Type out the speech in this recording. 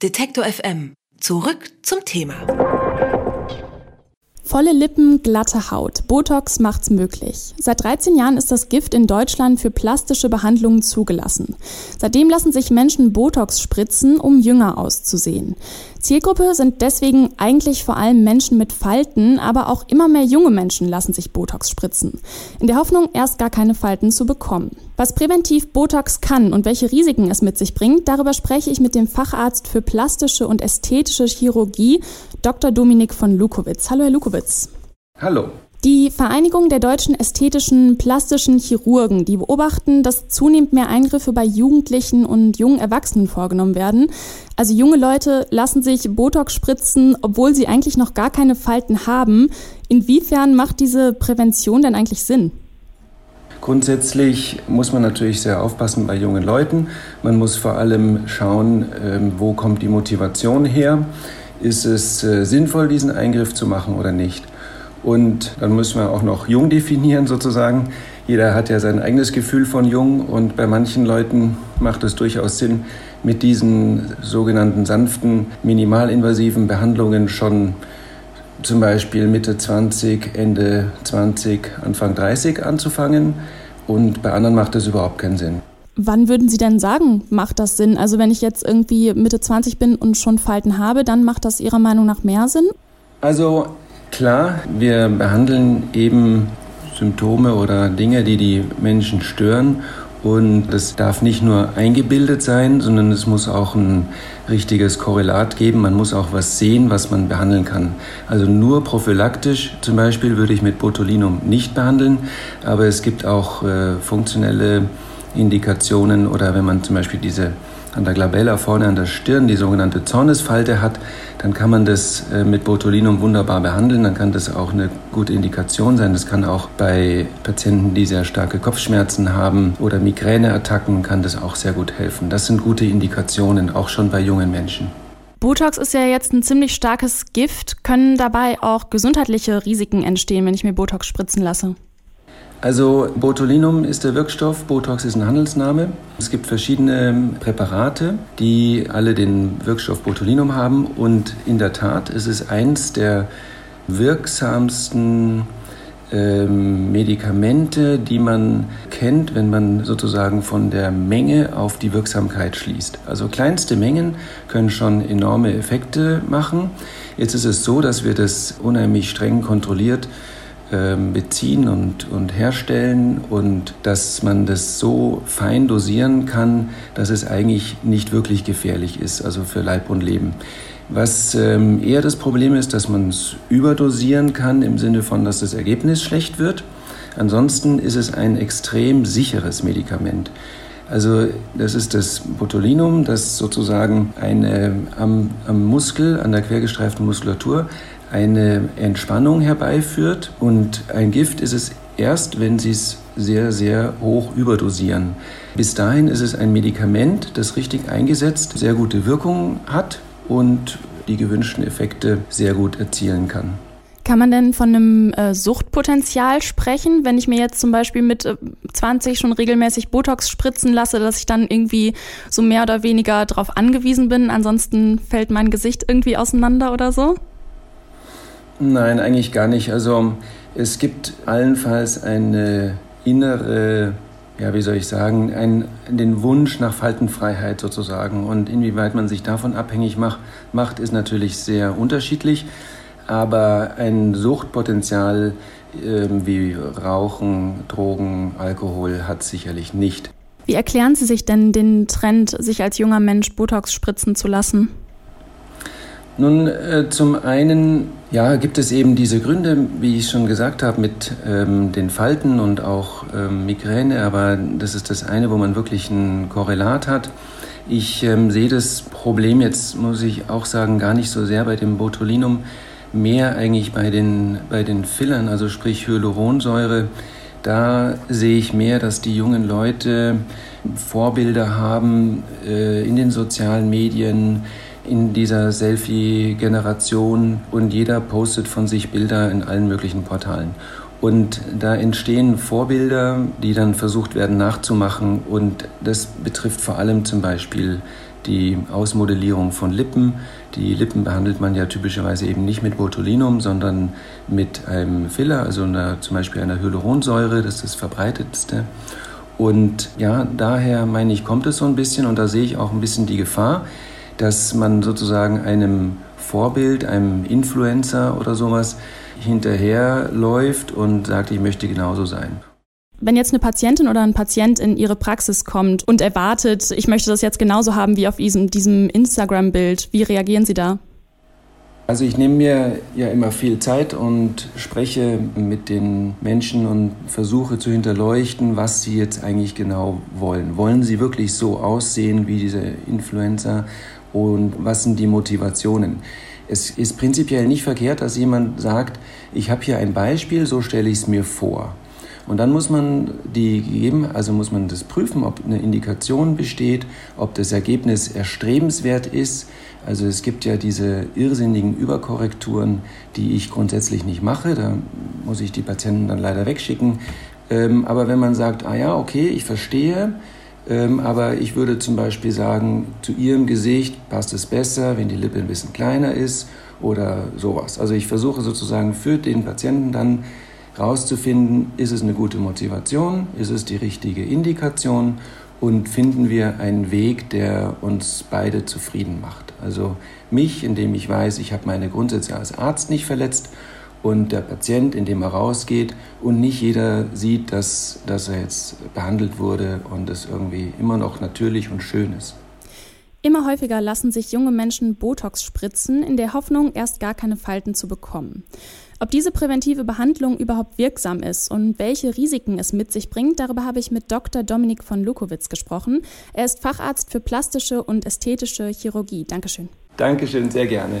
Detektor FM. Zurück zum Thema. Volle Lippen, glatte Haut. Botox macht's möglich. Seit 13 Jahren ist das Gift in Deutschland für plastische Behandlungen zugelassen. Seitdem lassen sich Menschen Botox spritzen, um jünger auszusehen. Zielgruppe sind deswegen eigentlich vor allem Menschen mit Falten, aber auch immer mehr junge Menschen lassen sich Botox spritzen. In der Hoffnung, erst gar keine Falten zu bekommen. Was präventiv Botox kann und welche Risiken es mit sich bringt, darüber spreche ich mit dem Facharzt für plastische und ästhetische Chirurgie, Dr. Dominik von Lukowitz. Hallo, Herr Lukowitz. Hallo. Die Vereinigung der deutschen ästhetischen plastischen Chirurgen, die beobachten, dass zunehmend mehr Eingriffe bei Jugendlichen und jungen Erwachsenen vorgenommen werden. Also junge Leute lassen sich Botox spritzen, obwohl sie eigentlich noch gar keine Falten haben. Inwiefern macht diese Prävention denn eigentlich Sinn? Grundsätzlich muss man natürlich sehr aufpassen bei jungen Leuten. Man muss vor allem schauen, ähm, wo kommt die Motivation her. Ist es äh, sinnvoll, diesen Eingriff zu machen oder nicht? Und dann müssen wir auch noch jung definieren sozusagen. Jeder hat ja sein eigenes Gefühl von jung und bei manchen Leuten macht es durchaus Sinn, mit diesen sogenannten sanften, minimalinvasiven Behandlungen schon zum Beispiel Mitte 20, Ende 20, Anfang 30 anzufangen. Und bei anderen macht das überhaupt keinen Sinn. Wann würden Sie denn sagen, macht das Sinn? Also wenn ich jetzt irgendwie Mitte 20 bin und schon Falten habe, dann macht das Ihrer Meinung nach mehr Sinn? Also Klar, wir behandeln eben Symptome oder Dinge, die die Menschen stören. Und das darf nicht nur eingebildet sein, sondern es muss auch ein richtiges Korrelat geben. Man muss auch was sehen, was man behandeln kann. Also nur prophylaktisch zum Beispiel würde ich mit Botulinum nicht behandeln, aber es gibt auch äh, funktionelle Indikationen oder wenn man zum Beispiel diese an der Glabella vorne an der Stirn die sogenannte Zornesfalte hat, dann kann man das äh, mit Botulinum wunderbar behandeln. Dann kann das auch eine gute Indikation sein. Das kann auch bei Patienten, die sehr starke Kopfschmerzen haben oder Migräneattacken, kann das auch sehr gut helfen. Das sind gute Indikationen, auch schon bei jungen Menschen. Botox ist ja jetzt ein ziemlich starkes Gift. Können dabei auch gesundheitliche Risiken entstehen, wenn ich mir Botox spritzen lasse? Also Botulinum ist der Wirkstoff, Botox ist ein Handelsname. Es gibt verschiedene Präparate, die alle den Wirkstoff Botulinum haben und in der Tat ist es eins der wirksamsten ähm, Medikamente, die man kennt, wenn man sozusagen von der Menge auf die Wirksamkeit schließt. Also kleinste Mengen können schon enorme Effekte machen. Jetzt ist es so, dass wir das unheimlich streng kontrolliert beziehen und, und herstellen und dass man das so fein dosieren kann, dass es eigentlich nicht wirklich gefährlich ist, also für Leib und Leben. Was ähm, eher das Problem ist, dass man es überdosieren kann im Sinne von, dass das Ergebnis schlecht wird. Ansonsten ist es ein extrem sicheres Medikament. Also das ist das Botulinum, das sozusagen eine, am, am Muskel, an der quergestreiften Muskulatur eine Entspannung herbeiführt. Und ein Gift ist es erst, wenn Sie es sehr, sehr hoch überdosieren. Bis dahin ist es ein Medikament, das richtig eingesetzt sehr gute Wirkung hat und die gewünschten Effekte sehr gut erzielen kann. Kann man denn von einem äh, Suchtpotenzial sprechen, wenn ich mir jetzt zum Beispiel mit äh, 20 schon regelmäßig Botox spritzen lasse, dass ich dann irgendwie so mehr oder weniger darauf angewiesen bin? Ansonsten fällt mein Gesicht irgendwie auseinander oder so? Nein, eigentlich gar nicht. Also es gibt allenfalls eine innere, ja, wie soll ich sagen, ein, den Wunsch nach Faltenfreiheit sozusagen. Und inwieweit man sich davon abhängig macht, macht ist natürlich sehr unterschiedlich. Aber ein Suchtpotenzial äh, wie Rauchen, Drogen, Alkohol hat sicherlich nicht. Wie erklären Sie sich denn den Trend, sich als junger Mensch Botox spritzen zu lassen? Nun, äh, zum einen ja, gibt es eben diese Gründe, wie ich schon gesagt habe, mit ähm, den Falten und auch ähm, Migräne, aber das ist das eine, wo man wirklich ein Korrelat hat. Ich ähm, sehe das Problem jetzt, muss ich auch sagen, gar nicht so sehr bei dem Botulinum, mehr eigentlich bei den, bei den Fillern, also sprich Hyaluronsäure. Da sehe ich mehr, dass die jungen Leute Vorbilder haben äh, in den sozialen Medien, in dieser Selfie-Generation und jeder postet von sich Bilder in allen möglichen Portalen. Und da entstehen Vorbilder, die dann versucht werden nachzumachen. Und das betrifft vor allem zum Beispiel die Ausmodellierung von Lippen. Die Lippen behandelt man ja typischerweise eben nicht mit Botulinum, sondern mit einem Filler, also einer, zum Beispiel einer Hyaluronsäure, das ist das verbreitetste. Und ja, daher meine ich, kommt es so ein bisschen und da sehe ich auch ein bisschen die Gefahr, dass man sozusagen einem Vorbild, einem Influencer oder sowas hinterherläuft und sagt, ich möchte genauso sein. Wenn jetzt eine Patientin oder ein Patient in ihre Praxis kommt und erwartet, ich möchte das jetzt genauso haben wie auf diesem, diesem Instagram-Bild, wie reagieren Sie da? Also ich nehme mir ja immer viel Zeit und spreche mit den Menschen und versuche zu hinterleuchten, was sie jetzt eigentlich genau wollen. Wollen sie wirklich so aussehen wie diese Influencer und was sind die Motivationen? Es ist prinzipiell nicht verkehrt, dass jemand sagt, ich habe hier ein Beispiel, so stelle ich es mir vor. Und dann muss man die gegeben, also muss man das prüfen, ob eine Indikation besteht, ob das Ergebnis erstrebenswert ist. Also es gibt ja diese irrsinnigen Überkorrekturen, die ich grundsätzlich nicht mache. Da muss ich die Patienten dann leider wegschicken. Ähm, aber wenn man sagt, ah ja, okay, ich verstehe, aber ich würde zum Beispiel sagen, zu ihrem Gesicht passt es besser, wenn die Lippe ein bisschen kleiner ist oder sowas. Also ich versuche sozusagen für den Patienten dann herauszufinden, ist es eine gute Motivation, ist es die richtige Indikation und finden wir einen Weg, der uns beide zufrieden macht. Also mich, indem ich weiß, ich habe meine Grundsätze als Arzt nicht verletzt und der Patient, indem er rausgeht und nicht jeder sieht, dass, dass er jetzt behandelt wurde und es irgendwie immer noch natürlich und schön ist. Immer häufiger lassen sich junge Menschen Botox spritzen, in der Hoffnung, erst gar keine Falten zu bekommen. Ob diese präventive Behandlung überhaupt wirksam ist und welche Risiken es mit sich bringt, darüber habe ich mit Dr. Dominik von Lukowitz gesprochen. Er ist Facharzt für plastische und ästhetische Chirurgie. Dankeschön. Dankeschön, sehr gerne.